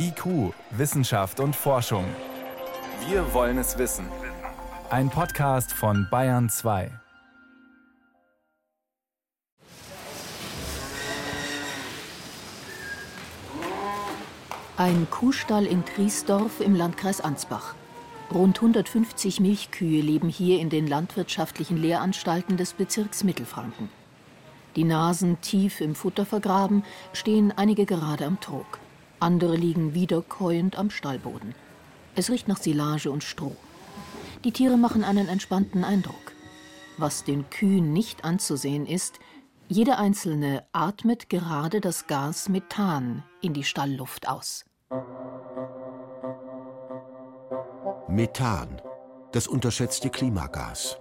IQ, Wissenschaft und Forschung. Wir wollen es wissen. Ein Podcast von Bayern 2. Ein Kuhstall in Triesdorf im Landkreis Ansbach. Rund 150 Milchkühe leben hier in den landwirtschaftlichen Lehranstalten des Bezirks Mittelfranken. Die Nasen tief im Futter vergraben, stehen einige gerade am Trog. Andere liegen wiederkäuend am Stallboden. Es riecht nach Silage und Stroh. Die Tiere machen einen entspannten Eindruck. Was den Kühen nicht anzusehen ist, jede einzelne atmet gerade das Gas Methan in die Stallluft aus. Methan, das unterschätzte Klimagas.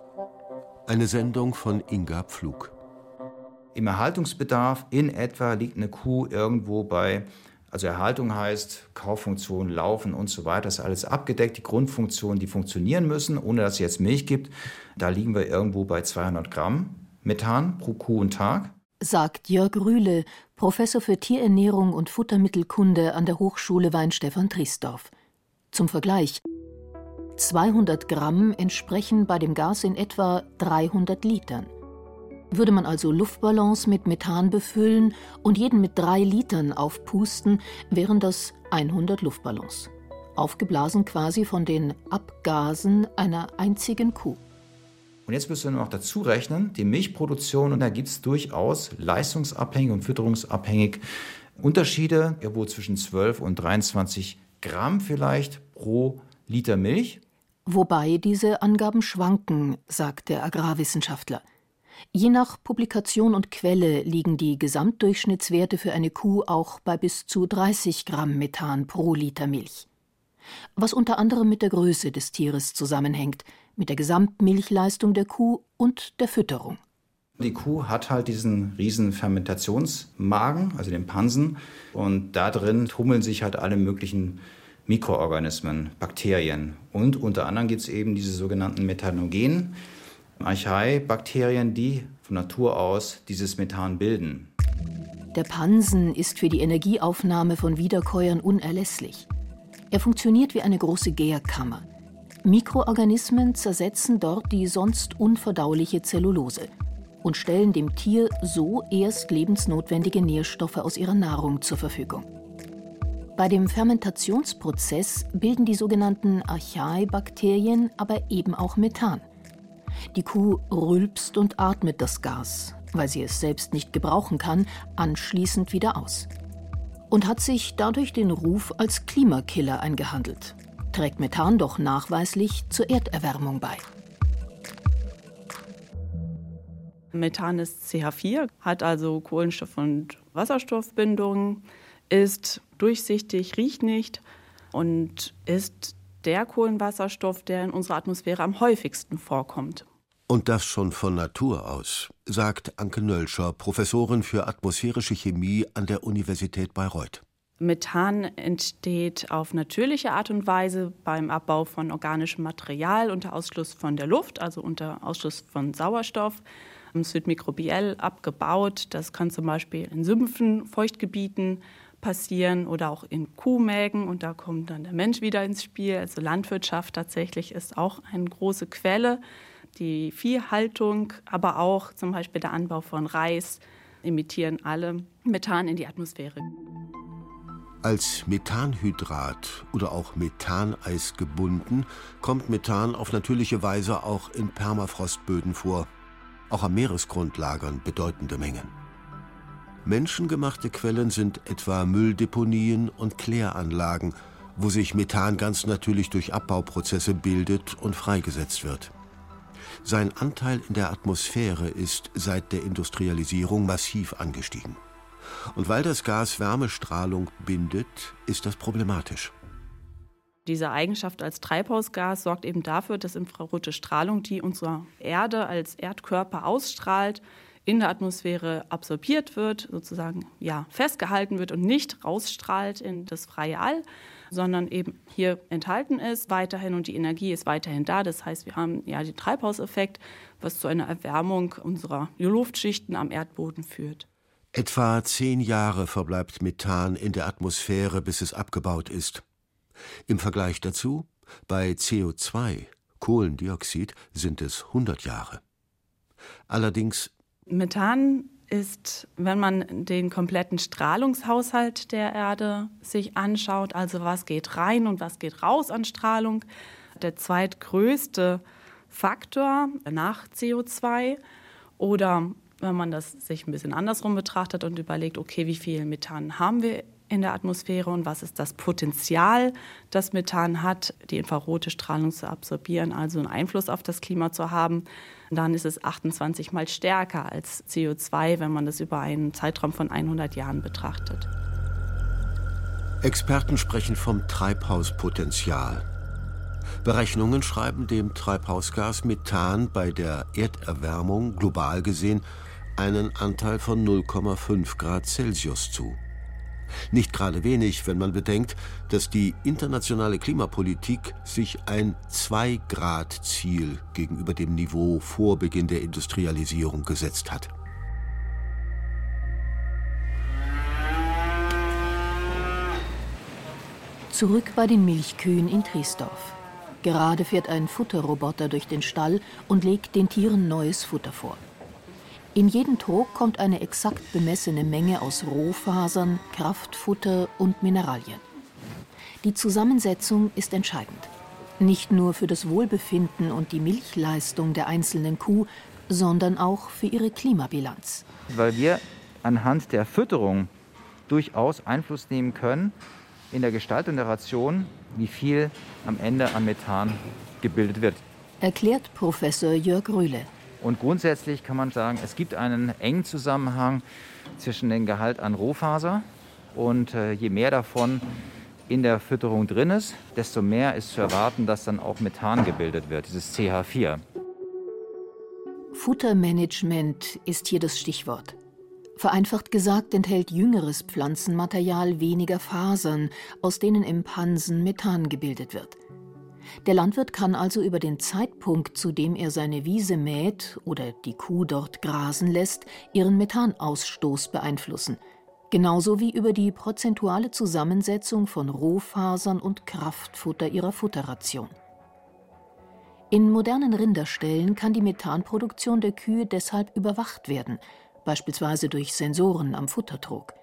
Eine Sendung von Inga Pflug. Im Erhaltungsbedarf in etwa liegt eine Kuh irgendwo bei also Erhaltung heißt Kauffunktion, Laufen und so weiter, das ist alles abgedeckt. Die Grundfunktionen, die funktionieren müssen, ohne dass es jetzt Milch gibt, da liegen wir irgendwo bei 200 Gramm Methan pro Kuh und Tag. Sagt Jörg Rühle, Professor für Tierernährung und Futtermittelkunde an der Hochschule Weinstefan Triesdorf. Zum Vergleich. 200 Gramm entsprechen bei dem Gas in etwa 300 Litern. Würde man also Luftballons mit Methan befüllen und jeden mit drei Litern aufpusten, wären das 100 Luftballons. Aufgeblasen quasi von den Abgasen einer einzigen Kuh. Und jetzt müssen wir noch dazu rechnen, die Milchproduktion, und da gibt es durchaus leistungsabhängig und fütterungsabhängig Unterschiede, irgendwo zwischen 12 und 23 Gramm vielleicht pro Liter Milch. Wobei diese Angaben schwanken, sagt der Agrarwissenschaftler. Je nach Publikation und Quelle liegen die Gesamtdurchschnittswerte für eine Kuh auch bei bis zu 30 Gramm Methan pro Liter Milch. Was unter anderem mit der Größe des Tieres zusammenhängt, mit der Gesamtmilchleistung der Kuh und der Fütterung. Die Kuh hat halt diesen riesen Fermentationsmagen, also den Pansen, und da drin tummeln sich halt alle möglichen Mikroorganismen, Bakterien. Und unter anderem gibt es eben diese sogenannten Methanogenen, Archaea-Bakterien, die von Natur aus dieses Methan bilden. Der Pansen ist für die Energieaufnahme von Wiederkäuern unerlässlich. Er funktioniert wie eine große Gärkammer. Mikroorganismen zersetzen dort die sonst unverdauliche Zellulose und stellen dem Tier so erst lebensnotwendige Nährstoffe aus ihrer Nahrung zur Verfügung. Bei dem Fermentationsprozess bilden die sogenannten Archaea-Bakterien aber eben auch Methan. Die Kuh rülpst und atmet das Gas, weil sie es selbst nicht gebrauchen kann, anschließend wieder aus. Und hat sich dadurch den Ruf als Klimakiller eingehandelt. Trägt Methan doch nachweislich zur Erderwärmung bei. Methan ist CH4, hat also Kohlenstoff- und Wasserstoffbindung, ist durchsichtig, riecht nicht und ist der Kohlenwasserstoff, der in unserer Atmosphäre am häufigsten vorkommt. Und das schon von Natur aus, sagt Anke Nölscher, Professorin für atmosphärische Chemie an der Universität Bayreuth. Methan entsteht auf natürliche Art und Weise beim Abbau von organischem Material unter Ausschluss von der Luft, also unter Ausschluss von Sauerstoff. Es wird mikrobiell abgebaut. Das kann zum Beispiel in Sümpfen, Feuchtgebieten passieren oder auch in Kuhmägen. Und da kommt dann der Mensch wieder ins Spiel. Also Landwirtschaft tatsächlich ist auch eine große Quelle. Die Viehhaltung, aber auch zum Beispiel der Anbau von Reis emittieren alle Methan in die Atmosphäre. Als Methanhydrat oder auch Methaneis gebunden, kommt Methan auf natürliche Weise auch in Permafrostböden vor. Auch am Meeresgrund lagern bedeutende Mengen. Menschengemachte Quellen sind etwa Mülldeponien und Kläranlagen, wo sich Methan ganz natürlich durch Abbauprozesse bildet und freigesetzt wird. Sein Anteil in der Atmosphäre ist seit der Industrialisierung massiv angestiegen. Und weil das Gas Wärmestrahlung bindet, ist das problematisch. Diese Eigenschaft als Treibhausgas sorgt eben dafür, dass infrarote Strahlung, die unsere Erde als Erdkörper ausstrahlt, in der Atmosphäre absorbiert wird, sozusagen ja, festgehalten wird und nicht rausstrahlt in das freie All, sondern eben hier enthalten ist weiterhin und die Energie ist weiterhin da. Das heißt, wir haben ja den Treibhauseffekt, was zu einer Erwärmung unserer Luftschichten am Erdboden führt. Etwa zehn Jahre verbleibt Methan in der Atmosphäre, bis es abgebaut ist. Im Vergleich dazu, bei CO2, Kohlendioxid, sind es 100 Jahre. Allerdings. Methan ist, wenn man den kompletten Strahlungshaushalt der Erde sich anschaut, also was geht rein und was geht raus an Strahlung, der zweitgrößte Faktor nach CO2. Oder wenn man das sich ein bisschen andersrum betrachtet und überlegt, okay, wie viel Methan haben wir in der Atmosphäre und was ist das Potenzial, das Methan hat, die infrarote Strahlung zu absorbieren, also einen Einfluss auf das Klima zu haben, dann ist es 28 mal stärker als CO2, wenn man das über einen Zeitraum von 100 Jahren betrachtet. Experten sprechen vom Treibhauspotenzial. Berechnungen schreiben dem Treibhausgas Methan bei der Erderwärmung global gesehen einen Anteil von 0,5 Grad Celsius zu. Nicht gerade wenig, wenn man bedenkt, dass die internationale Klimapolitik sich ein 2-Grad-Ziel gegenüber dem Niveau vor Beginn der Industrialisierung gesetzt hat. Zurück bei den Milchkühen in Triesdorf. Gerade fährt ein Futterroboter durch den Stall und legt den Tieren neues Futter vor. In jeden Trog kommt eine exakt bemessene Menge aus Rohfasern, Kraftfutter und Mineralien. Die Zusammensetzung ist entscheidend. Nicht nur für das Wohlbefinden und die Milchleistung der einzelnen Kuh, sondern auch für ihre Klimabilanz. Weil wir anhand der Fütterung durchaus Einfluss nehmen können in der Gestaltung der Ration, wie viel am Ende an Methan gebildet wird. Erklärt Professor Jörg Rühle. Und grundsätzlich kann man sagen, es gibt einen engen Zusammenhang zwischen dem Gehalt an Rohfaser und äh, je mehr davon in der Fütterung drin ist, desto mehr ist zu erwarten, dass dann auch Methan gebildet wird, dieses CH4. Futtermanagement ist hier das Stichwort. Vereinfacht gesagt enthält jüngeres Pflanzenmaterial weniger Fasern, aus denen im Pansen Methan gebildet wird. Der Landwirt kann also über den Zeitpunkt, zu dem er seine Wiese mäht oder die Kuh dort grasen lässt, ihren Methanausstoß beeinflussen, genauso wie über die prozentuale Zusammensetzung von Rohfasern und Kraftfutter ihrer Futterration. In modernen Rinderställen kann die Methanproduktion der Kühe deshalb überwacht werden, beispielsweise durch Sensoren am Futtertrog.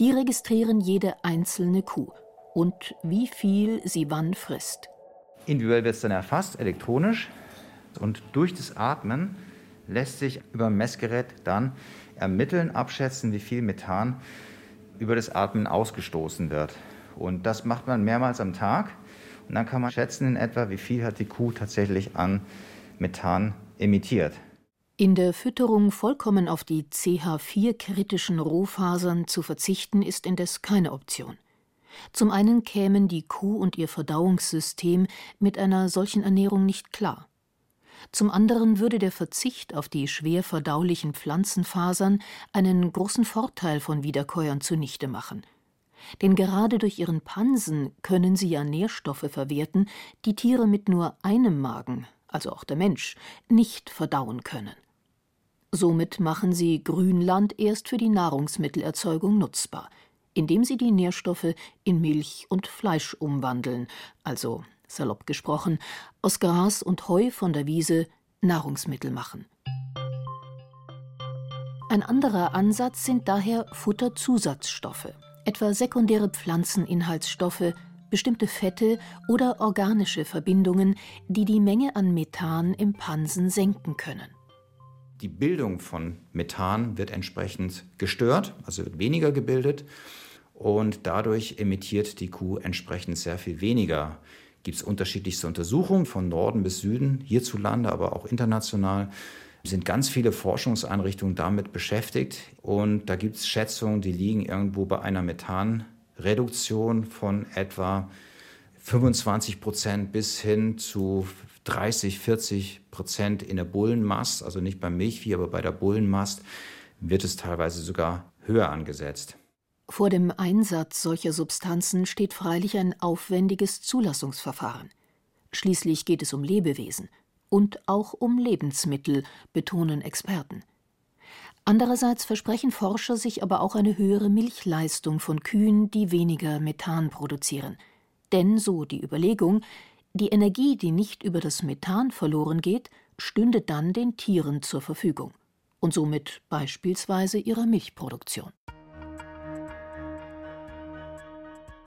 Die registrieren jede einzelne Kuh und wie viel sie wann frisst. Individuell wird es dann erfasst, elektronisch. Und durch das Atmen lässt sich über ein Messgerät dann ermitteln, abschätzen, wie viel Methan über das Atmen ausgestoßen wird. Und das macht man mehrmals am Tag. Und dann kann man schätzen in etwa, wie viel hat die Kuh tatsächlich an Methan emittiert. In der Fütterung vollkommen auf die CH4-kritischen Rohfasern zu verzichten, ist indes keine Option. Zum einen kämen die Kuh und ihr Verdauungssystem mit einer solchen Ernährung nicht klar. Zum anderen würde der Verzicht auf die schwer verdaulichen Pflanzenfasern einen großen Vorteil von Wiederkäuern zunichte machen. Denn gerade durch ihren Pansen können sie ja Nährstoffe verwerten, die Tiere mit nur einem Magen, also auch der Mensch, nicht verdauen können. Somit machen sie Grünland erst für die Nahrungsmittelerzeugung nutzbar – indem sie die Nährstoffe in Milch und Fleisch umwandeln, also salopp gesprochen, aus Gras und Heu von der Wiese Nahrungsmittel machen. Ein anderer Ansatz sind daher Futterzusatzstoffe, etwa sekundäre Pflanzeninhaltsstoffe, bestimmte Fette oder organische Verbindungen, die die Menge an Methan im Pansen senken können. Die Bildung von Methan wird entsprechend gestört, also wird weniger gebildet und dadurch emittiert die Kuh entsprechend sehr viel weniger. Gibt es unterschiedlichste Untersuchungen von Norden bis Süden, hierzulande, aber auch international. Sind ganz viele Forschungseinrichtungen damit beschäftigt und da gibt es Schätzungen, die liegen irgendwo bei einer Methanreduktion von etwa 25 Prozent bis hin zu 30, 40 Prozent in der Bullenmast, also nicht beim Milchvieh, aber bei der Bullenmast wird es teilweise sogar höher angesetzt. Vor dem Einsatz solcher Substanzen steht freilich ein aufwendiges Zulassungsverfahren. Schließlich geht es um Lebewesen und auch um Lebensmittel, betonen Experten. Andererseits versprechen Forscher sich aber auch eine höhere Milchleistung von Kühen, die weniger Methan produzieren. Denn, so die Überlegung, die Energie, die nicht über das Methan verloren geht, stünde dann den Tieren zur Verfügung und somit beispielsweise ihrer Milchproduktion.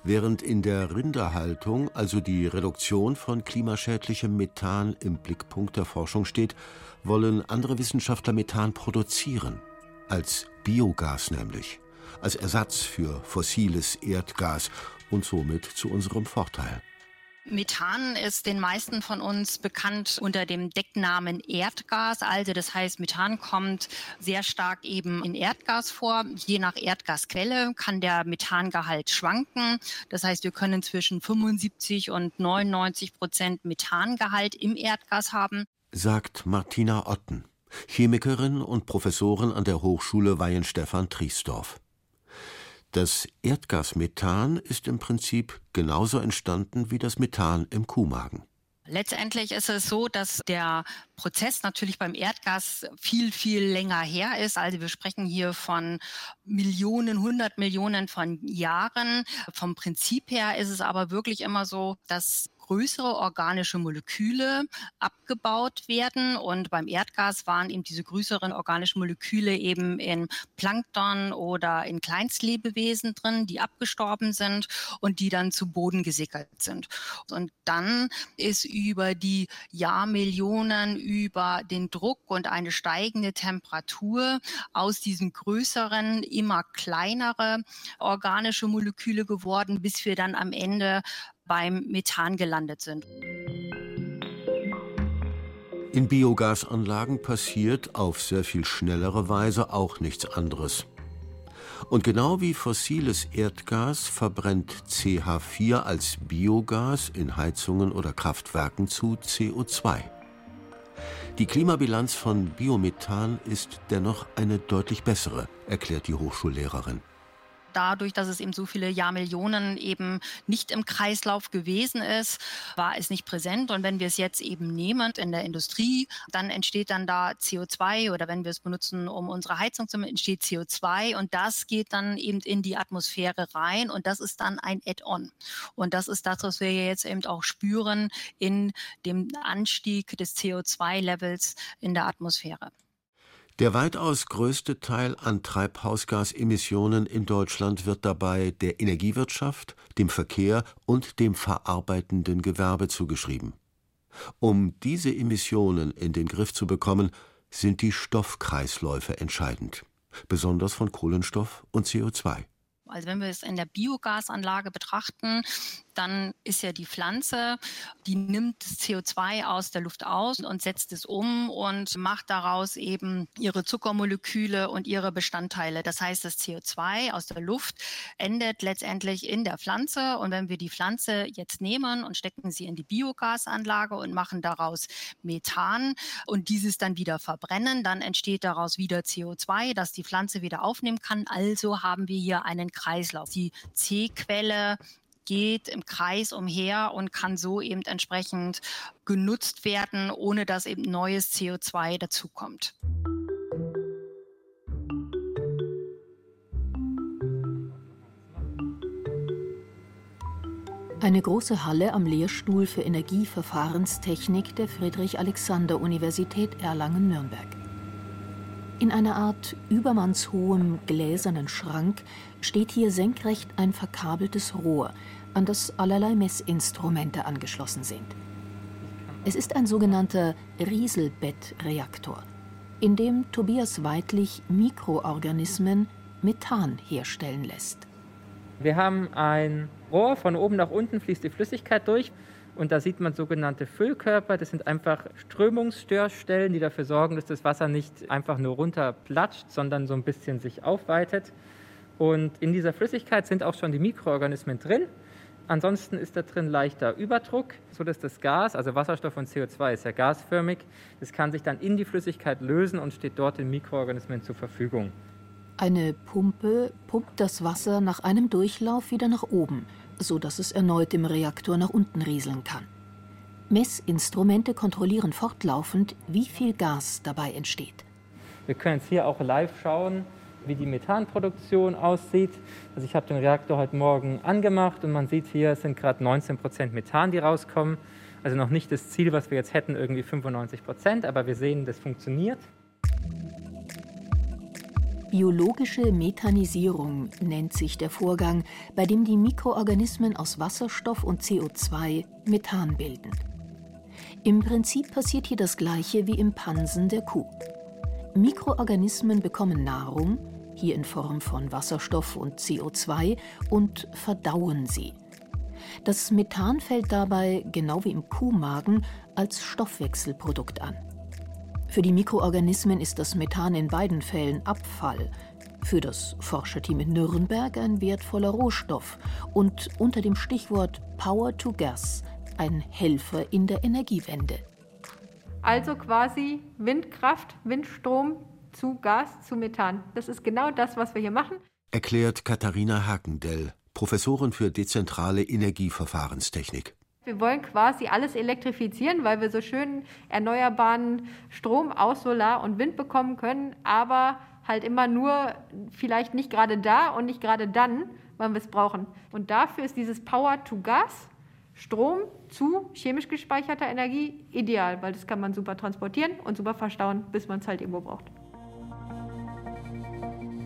Während in der Rinderhaltung also die Reduktion von klimaschädlichem Methan im Blickpunkt der Forschung steht, wollen andere Wissenschaftler Methan produzieren. Als Biogas nämlich. Als Ersatz für fossiles Erdgas und somit zu unserem Vorteil. Methan ist den meisten von uns bekannt unter dem Decknamen Erdgas. Also das heißt, Methan kommt sehr stark eben in Erdgas vor. Je nach Erdgasquelle kann der Methangehalt schwanken. Das heißt, wir können zwischen 75 und 99 Prozent Methangehalt im Erdgas haben. Sagt Martina Otten, Chemikerin und Professorin an der Hochschule Weihenstephan-Triesdorf. Das Erdgasmethan ist im Prinzip genauso entstanden wie das Methan im Kuhmagen. Letztendlich ist es so, dass der Prozess natürlich beim Erdgas viel, viel länger her ist. Also wir sprechen hier von Millionen, hundert Millionen von Jahren. Vom Prinzip her ist es aber wirklich immer so, dass größere organische Moleküle abgebaut werden. Und beim Erdgas waren eben diese größeren organischen Moleküle eben in Plankton oder in Kleinstlebewesen drin, die abgestorben sind und die dann zu Boden gesickert sind. Und dann ist über die Jahrmillionen, über den Druck und eine steigende Temperatur aus diesen größeren immer kleinere organische Moleküle geworden, bis wir dann am Ende beim Methan gelandet sind. In Biogasanlagen passiert auf sehr viel schnellere Weise auch nichts anderes. Und genau wie fossiles Erdgas verbrennt CH4 als Biogas in Heizungen oder Kraftwerken zu CO2. Die Klimabilanz von Biomethan ist dennoch eine deutlich bessere, erklärt die Hochschullehrerin dadurch, dass es eben so viele Jahrmillionen eben nicht im Kreislauf gewesen ist, war es nicht präsent. Und wenn wir es jetzt eben nehmen in der Industrie, dann entsteht dann da CO2 oder wenn wir es benutzen, um unsere Heizung zu machen, entsteht CO2 und das geht dann eben in die Atmosphäre rein und das ist dann ein Add-on. Und das ist das, was wir jetzt eben auch spüren in dem Anstieg des CO2-Levels in der Atmosphäre. Der weitaus größte Teil an Treibhausgasemissionen in Deutschland wird dabei der Energiewirtschaft, dem Verkehr und dem verarbeitenden Gewerbe zugeschrieben. Um diese Emissionen in den Griff zu bekommen, sind die Stoffkreisläufe entscheidend, besonders von Kohlenstoff und CO2. Also wenn wir es in der Biogasanlage betrachten, dann ist ja die Pflanze, die nimmt das CO2 aus der Luft aus und setzt es um und macht daraus eben ihre Zuckermoleküle und ihre Bestandteile. Das heißt, das CO2 aus der Luft endet letztendlich in der Pflanze. Und wenn wir die Pflanze jetzt nehmen und stecken sie in die Biogasanlage und machen daraus Methan und dieses dann wieder verbrennen, dann entsteht daraus wieder CO2, das die Pflanze wieder aufnehmen kann. Also haben wir hier einen Kreislauf. Die C-Quelle geht im Kreis umher und kann so eben entsprechend genutzt werden, ohne dass eben neues CO2 dazukommt. Eine große Halle am Lehrstuhl für Energieverfahrenstechnik der Friedrich-Alexander-Universität Erlangen-Nürnberg. In einer Art übermannshohem gläsernen Schrank steht hier senkrecht ein verkabeltes Rohr, an das allerlei Messinstrumente angeschlossen sind. Es ist ein sogenannter Rieselbettreaktor, in dem Tobias Weidlich Mikroorganismen Methan herstellen lässt. Wir haben ein Rohr, von oben nach unten fließt die Flüssigkeit durch. Und da sieht man sogenannte Füllkörper. Das sind einfach Strömungsstörstellen, die dafür sorgen, dass das Wasser nicht einfach nur runterplatscht, sondern so ein bisschen sich aufweitet. Und in dieser Flüssigkeit sind auch schon die Mikroorganismen drin. Ansonsten ist da drin leichter Überdruck, sodass das Gas, also Wasserstoff und CO2 ist ja gasförmig, das kann sich dann in die Flüssigkeit lösen und steht dort den Mikroorganismen zur Verfügung. Eine Pumpe pumpt das Wasser nach einem Durchlauf wieder nach oben so dass es erneut im Reaktor nach unten rieseln kann. Messinstrumente kontrollieren fortlaufend, wie viel Gas dabei entsteht. Wir können jetzt hier auch live schauen, wie die Methanproduktion aussieht. Also ich habe den Reaktor heute Morgen angemacht und man sieht hier, es sind gerade 19 Prozent Methan, die rauskommen. Also noch nicht das Ziel, was wir jetzt hätten, irgendwie 95 Prozent, aber wir sehen, das funktioniert. Biologische Methanisierung nennt sich der Vorgang, bei dem die Mikroorganismen aus Wasserstoff und CO2 Methan bilden. Im Prinzip passiert hier das Gleiche wie im Pansen der Kuh. Mikroorganismen bekommen Nahrung, hier in Form von Wasserstoff und CO2, und verdauen sie. Das Methan fällt dabei, genau wie im Kuhmagen, als Stoffwechselprodukt an. Für die Mikroorganismen ist das Methan in beiden Fällen Abfall, für das Forscherteam in Nürnberg ein wertvoller Rohstoff und unter dem Stichwort Power to Gas ein Helfer in der Energiewende. Also quasi Windkraft, Windstrom zu Gas, zu Methan. Das ist genau das, was wir hier machen. Erklärt Katharina Hakendell, Professorin für dezentrale Energieverfahrenstechnik. Wir wollen quasi alles elektrifizieren, weil wir so schön erneuerbaren Strom aus Solar und Wind bekommen können, aber halt immer nur vielleicht nicht gerade da und nicht gerade dann, wann wir es brauchen. Und dafür ist dieses Power to Gas Strom zu chemisch gespeicherter Energie ideal, weil das kann man super transportieren und super verstauen, bis man es halt irgendwo braucht.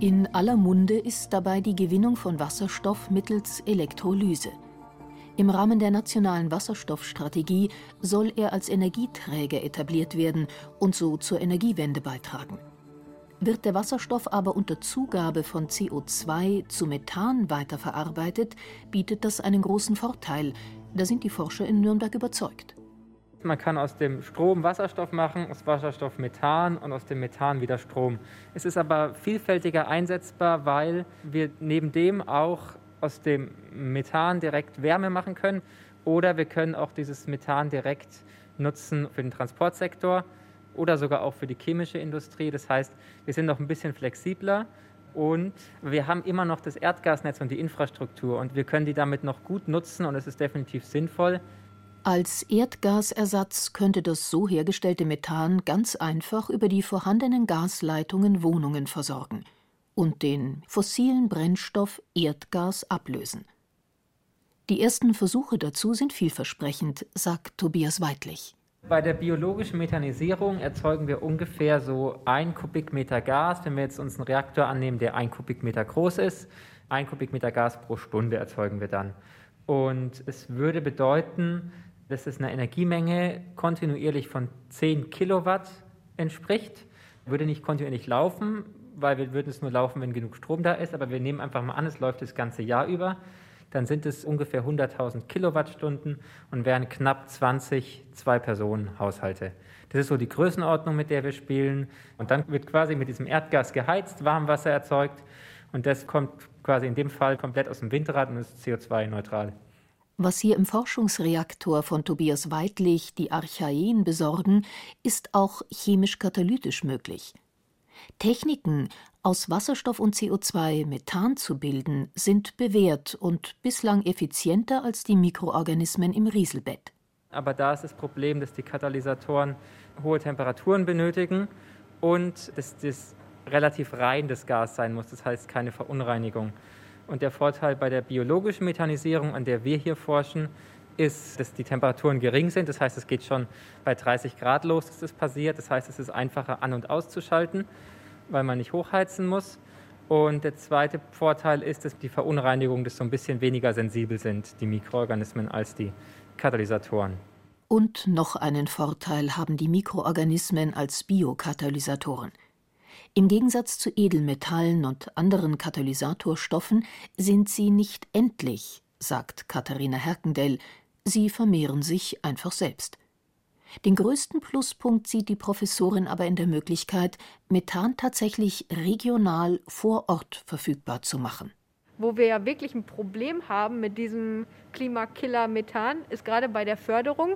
In aller Munde ist dabei die Gewinnung von Wasserstoff mittels Elektrolyse. Im Rahmen der nationalen Wasserstoffstrategie soll er als Energieträger etabliert werden und so zur Energiewende beitragen. Wird der Wasserstoff aber unter Zugabe von CO2 zu Methan weiterverarbeitet, bietet das einen großen Vorteil, da sind die Forscher in Nürnberg überzeugt. Man kann aus dem Strom Wasserstoff machen, aus Wasserstoff Methan und aus dem Methan wieder Strom. Es ist aber vielfältiger einsetzbar, weil wir neben dem auch aus dem Methan direkt Wärme machen können oder wir können auch dieses Methan direkt nutzen für den Transportsektor oder sogar auch für die chemische Industrie. Das heißt, wir sind noch ein bisschen flexibler und wir haben immer noch das Erdgasnetz und die Infrastruktur und wir können die damit noch gut nutzen und es ist definitiv sinnvoll. Als Erdgasersatz könnte das so hergestellte Methan ganz einfach über die vorhandenen Gasleitungen Wohnungen versorgen und den fossilen Brennstoff Erdgas ablösen. Die ersten Versuche dazu sind vielversprechend, sagt Tobias Weidlich. Bei der biologischen Methanisierung erzeugen wir ungefähr so ein Kubikmeter Gas, wenn wir jetzt uns einen Reaktor annehmen, der ein Kubikmeter groß ist. Ein Kubikmeter Gas pro Stunde erzeugen wir dann. Und es würde bedeuten, dass es einer Energiemenge kontinuierlich von 10 Kilowatt entspricht. Würde nicht kontinuierlich laufen, weil wir würden es nur laufen, wenn genug Strom da ist. Aber wir nehmen einfach mal an, es läuft das ganze Jahr über dann sind es ungefähr 100.000 Kilowattstunden und wären knapp 20 Zwei-Personen-Haushalte. Das ist so die Größenordnung, mit der wir spielen. Und dann wird quasi mit diesem Erdgas geheizt, Warmwasser erzeugt und das kommt quasi in dem Fall komplett aus dem Windrad und ist CO2-neutral. Was hier im Forschungsreaktor von Tobias Weidlich die Archaeen besorgen, ist auch chemisch-katalytisch möglich. Techniken, aus Wasserstoff und CO2 Methan zu bilden, sind bewährt und bislang effizienter als die Mikroorganismen im Rieselbett. Aber da ist das Problem, dass die Katalysatoren hohe Temperaturen benötigen und dass das relativ rein das Gas sein muss, das heißt keine Verunreinigung. Und der Vorteil bei der biologischen Methanisierung, an der wir hier forschen, ist, dass die Temperaturen gering sind. Das heißt, es geht schon bei 30 Grad los, dass das passiert. Das heißt, es ist einfacher an- und auszuschalten weil man nicht hochheizen muss. Und der zweite Vorteil ist, dass die Verunreinigungen das so ein bisschen weniger sensibel sind, die Mikroorganismen, als die Katalysatoren. Und noch einen Vorteil haben die Mikroorganismen als Biokatalysatoren. Im Gegensatz zu Edelmetallen und anderen Katalysatorstoffen sind sie nicht endlich, sagt Katharina Herkendell, sie vermehren sich einfach selbst. Den größten Pluspunkt sieht die Professorin aber in der Möglichkeit, Methan tatsächlich regional vor Ort verfügbar zu machen. Wo wir ja wirklich ein Problem haben mit diesem Klimakiller Methan, ist gerade bei der Förderung.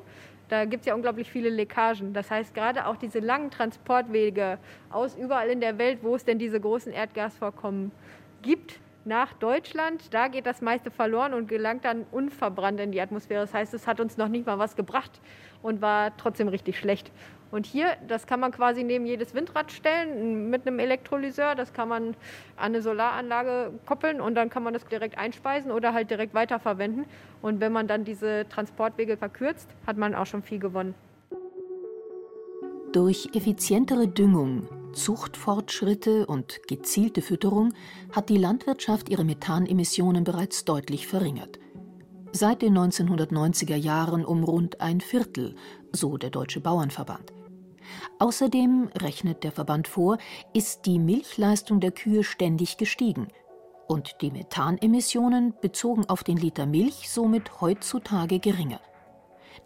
Da gibt es ja unglaublich viele Leckagen. Das heißt, gerade auch diese langen Transportwege aus überall in der Welt, wo es denn diese großen Erdgasvorkommen gibt, nach Deutschland. Da geht das meiste verloren und gelangt dann unverbrannt in die Atmosphäre. Das heißt, es hat uns noch nicht mal was gebracht und war trotzdem richtig schlecht. Und hier, das kann man quasi neben jedes Windrad stellen mit einem Elektrolyseur. Das kann man an eine Solaranlage koppeln und dann kann man das direkt einspeisen oder halt direkt weiterverwenden. Und wenn man dann diese Transportwege verkürzt, hat man auch schon viel gewonnen. Durch effizientere Düngung, Zuchtfortschritte und gezielte Fütterung hat die Landwirtschaft ihre Methanemissionen bereits deutlich verringert. Seit den 1990er Jahren um rund ein Viertel, so der Deutsche Bauernverband. Außerdem, rechnet der Verband vor, ist die Milchleistung der Kühe ständig gestiegen und die Methanemissionen bezogen auf den Liter Milch somit heutzutage geringer.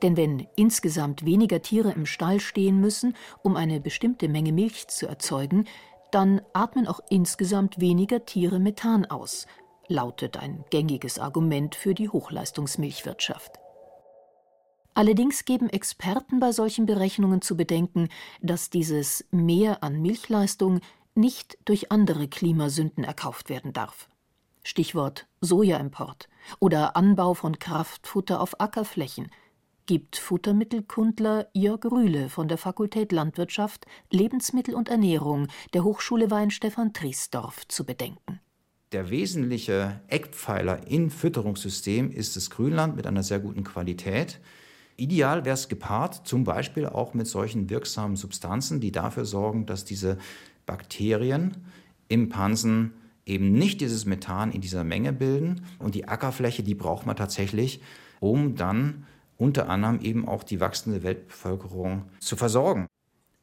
Denn wenn insgesamt weniger Tiere im Stall stehen müssen, um eine bestimmte Menge Milch zu erzeugen, dann atmen auch insgesamt weniger Tiere Methan aus, lautet ein gängiges Argument für die Hochleistungsmilchwirtschaft. Allerdings geben Experten bei solchen Berechnungen zu bedenken, dass dieses Mehr an Milchleistung nicht durch andere Klimasünden erkauft werden darf. Stichwort Sojaimport oder Anbau von Kraftfutter auf Ackerflächen, gibt Futtermittelkundler Jörg Rühle von der Fakultät Landwirtschaft, Lebensmittel und Ernährung der Hochschule Weinstefan Triesdorf zu bedenken. Der wesentliche Eckpfeiler im Fütterungssystem ist das Grünland mit einer sehr guten Qualität. Ideal wäre es gepaart, zum Beispiel auch mit solchen wirksamen Substanzen, die dafür sorgen, dass diese Bakterien im Pansen eben nicht dieses Methan in dieser Menge bilden. Und die Ackerfläche, die braucht man tatsächlich, um dann unter anderem eben auch die wachsende Weltbevölkerung zu versorgen.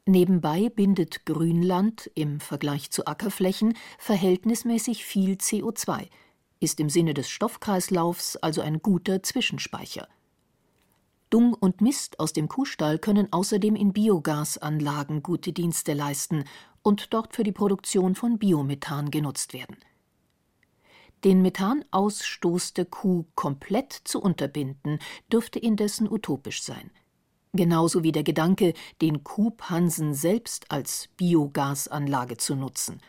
Nebenbei bindet Grünland im Vergleich zu Ackerflächen verhältnismäßig viel CO2, ist im Sinne des Stoffkreislaufs also ein guter Zwischenspeicher. Dung und Mist aus dem Kuhstall können außerdem in Biogasanlagen gute Dienste leisten und dort für die Produktion von Biomethan genutzt werden. Den Methanausstoß der Kuh komplett zu unterbinden, dürfte indessen utopisch sein. Genauso wie der Gedanke, den Kuhpansen selbst als Biogasanlage zu nutzen,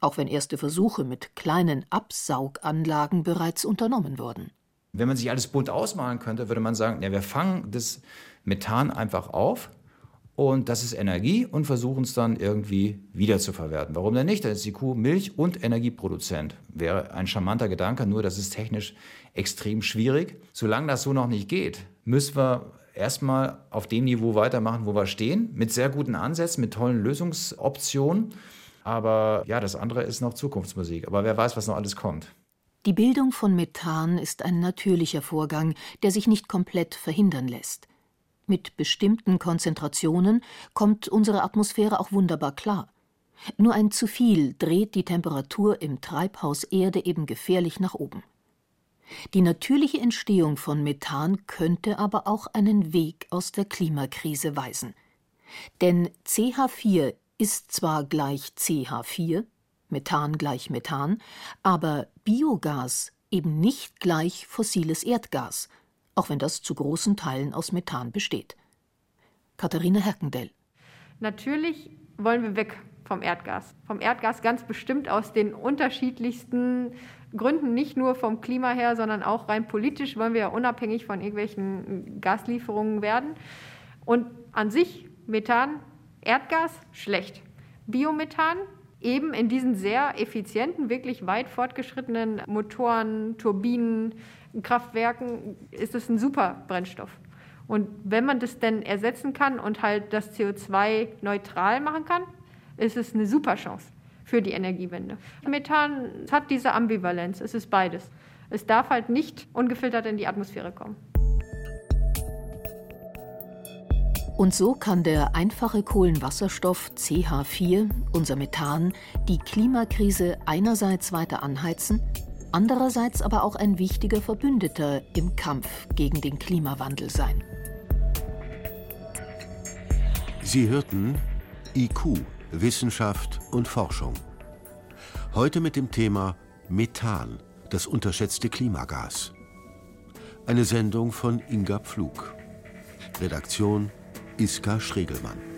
auch wenn erste Versuche mit kleinen Absauganlagen bereits unternommen wurden. Wenn man sich alles bunt ausmalen könnte, würde man sagen, ja, wir fangen das Methan einfach auf und das ist Energie und versuchen es dann irgendwie wiederzuverwerten. Warum denn nicht? Dann ist die Kuh Milch- und Energieproduzent. Wäre ein charmanter Gedanke, nur das ist technisch extrem schwierig. Solange das so noch nicht geht, müssen wir erstmal auf dem Niveau weitermachen, wo wir stehen, mit sehr guten Ansätzen, mit tollen Lösungsoptionen. Aber ja, das andere ist noch Zukunftsmusik. Aber wer weiß, was noch alles kommt. Die Bildung von Methan ist ein natürlicher Vorgang, der sich nicht komplett verhindern lässt. Mit bestimmten Konzentrationen kommt unsere Atmosphäre auch wunderbar klar. Nur ein zu viel dreht die Temperatur im Treibhaus Erde eben gefährlich nach oben. Die natürliche Entstehung von Methan könnte aber auch einen Weg aus der Klimakrise weisen. Denn CH4 ist zwar gleich CH4, Methan gleich Methan, aber Biogas eben nicht gleich fossiles Erdgas, auch wenn das zu großen Teilen aus Methan besteht. Katharina Herkendell. Natürlich wollen wir weg vom Erdgas. Vom Erdgas ganz bestimmt aus den unterschiedlichsten Gründen, nicht nur vom Klima her, sondern auch rein politisch wollen wir ja unabhängig von irgendwelchen Gaslieferungen werden. Und an sich Methan, Erdgas, schlecht. Biomethan, eben in diesen sehr effizienten, wirklich weit fortgeschrittenen Motoren, Turbinen, Kraftwerken ist es ein super Brennstoff. Und wenn man das denn ersetzen kann und halt das CO2 neutral machen kann, ist es eine super Chance für die Energiewende. Methan hat diese Ambivalenz, es ist beides. Es darf halt nicht ungefiltert in die Atmosphäre kommen. Und so kann der einfache Kohlenwasserstoff CH4, unser Methan, die Klimakrise einerseits weiter anheizen, andererseits aber auch ein wichtiger Verbündeter im Kampf gegen den Klimawandel sein. Sie hörten IQ, Wissenschaft und Forschung. Heute mit dem Thema Methan, das unterschätzte Klimagas. Eine Sendung von Inga Pflug. Redaktion Iska Schregelmann.